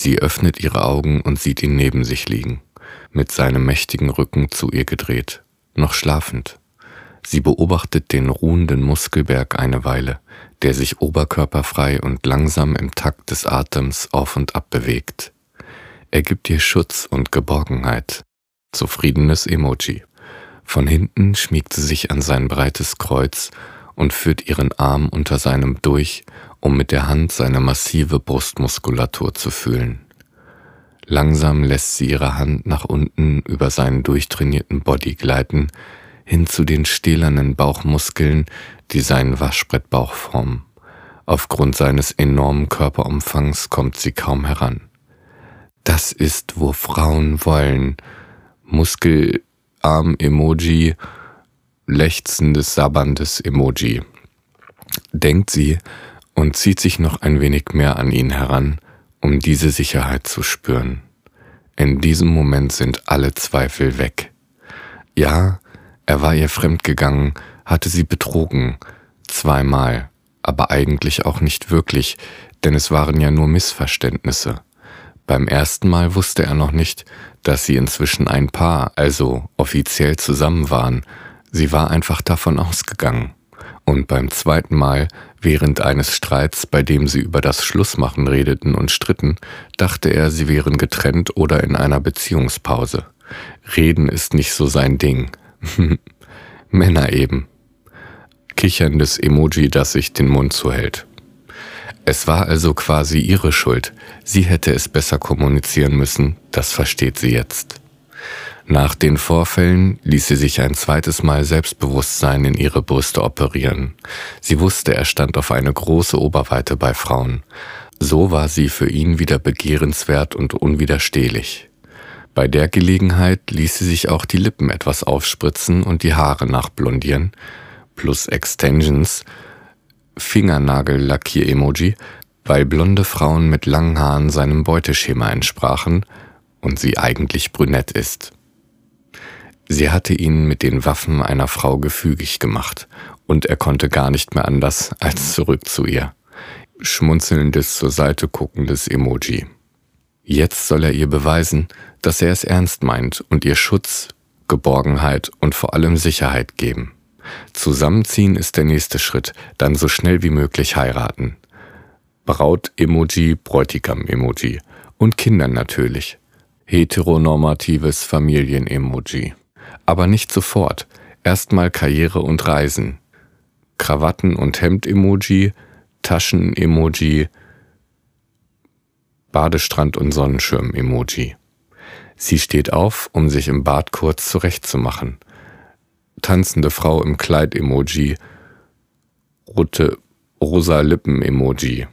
Sie öffnet ihre Augen und sieht ihn neben sich liegen, mit seinem mächtigen Rücken zu ihr gedreht, noch schlafend. Sie beobachtet den ruhenden Muskelberg eine Weile, der sich oberkörperfrei und langsam im Takt des Atems auf und ab bewegt. Er gibt ihr Schutz und Geborgenheit. Zufriedenes Emoji. Von hinten schmiegt sie sich an sein breites Kreuz und führt ihren Arm unter seinem durch, um mit der Hand seine massive Brustmuskulatur zu fühlen. Langsam lässt sie ihre Hand nach unten über seinen durchtrainierten Body gleiten, hin zu den stählernen Bauchmuskeln, die seinen Waschbrettbauch formen. Aufgrund seines enormen Körperumfangs kommt sie kaum heran. Das ist, wo Frauen wollen. Muskelarm-Emoji, lechzendes, sabberndes Emoji. Denkt sie und zieht sich noch ein wenig mehr an ihn heran, um diese Sicherheit zu spüren. In diesem Moment sind alle Zweifel weg. Ja, er war ihr fremdgegangen, hatte sie betrogen, zweimal, aber eigentlich auch nicht wirklich, denn es waren ja nur Missverständnisse. Beim ersten Mal wusste er noch nicht, dass sie inzwischen ein Paar, also offiziell zusammen waren. Sie war einfach davon ausgegangen. Und beim zweiten Mal, während eines Streits, bei dem sie über das Schlussmachen redeten und stritten, dachte er, sie wären getrennt oder in einer Beziehungspause. Reden ist nicht so sein Ding. Männer eben. Kicherndes Emoji, das sich den Mund zuhält. Es war also quasi ihre Schuld. Sie hätte es besser kommunizieren müssen, das versteht sie jetzt. Nach den Vorfällen ließ sie sich ein zweites Mal Selbstbewusstsein in ihre Brüste operieren. Sie wusste, er stand auf eine große Oberweite bei Frauen. So war sie für ihn wieder begehrenswert und unwiderstehlich. Bei der Gelegenheit ließ sie sich auch die Lippen etwas aufspritzen und die Haare nachblondieren, plus Extensions, Fingernagellackier-Emoji, weil blonde Frauen mit langen Haaren seinem Beuteschema entsprachen und sie eigentlich brünett ist. Sie hatte ihn mit den Waffen einer Frau gefügig gemacht, und er konnte gar nicht mehr anders als zurück zu ihr. Schmunzelndes zur Seite guckendes Emoji. Jetzt soll er ihr beweisen, dass er es ernst meint und ihr Schutz, Geborgenheit und vor allem Sicherheit geben. Zusammenziehen ist der nächste Schritt, dann so schnell wie möglich heiraten. Braut-Emoji, Bräutigam-Emoji und Kindern natürlich. Heteronormatives Familien-Emoji. Aber nicht sofort. Erstmal Karriere und Reisen. Krawatten- und Hemd-Emoji, Taschen-Emoji, Badestrand und Sonnenschirm-Emoji. Sie steht auf, um sich im Bad kurz zurechtzumachen. Tanzende Frau im Kleid-Emoji, rote rosa Lippen-Emoji.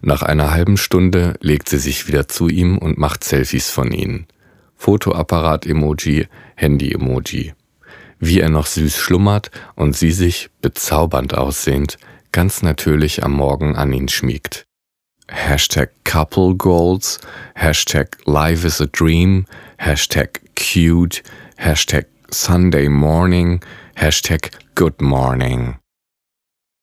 Nach einer halben Stunde legt sie sich wieder zu ihm und macht Selfies von ihnen. Fotoapparat-Emoji, Handy-Emoji. Wie er noch süß schlummert und sie sich, bezaubernd aussehend, ganz natürlich am Morgen an ihn schmiegt. Hashtag couple goals, Hashtag life is a dream, Hashtag cute, Hashtag Sunday morning, Hashtag good morning.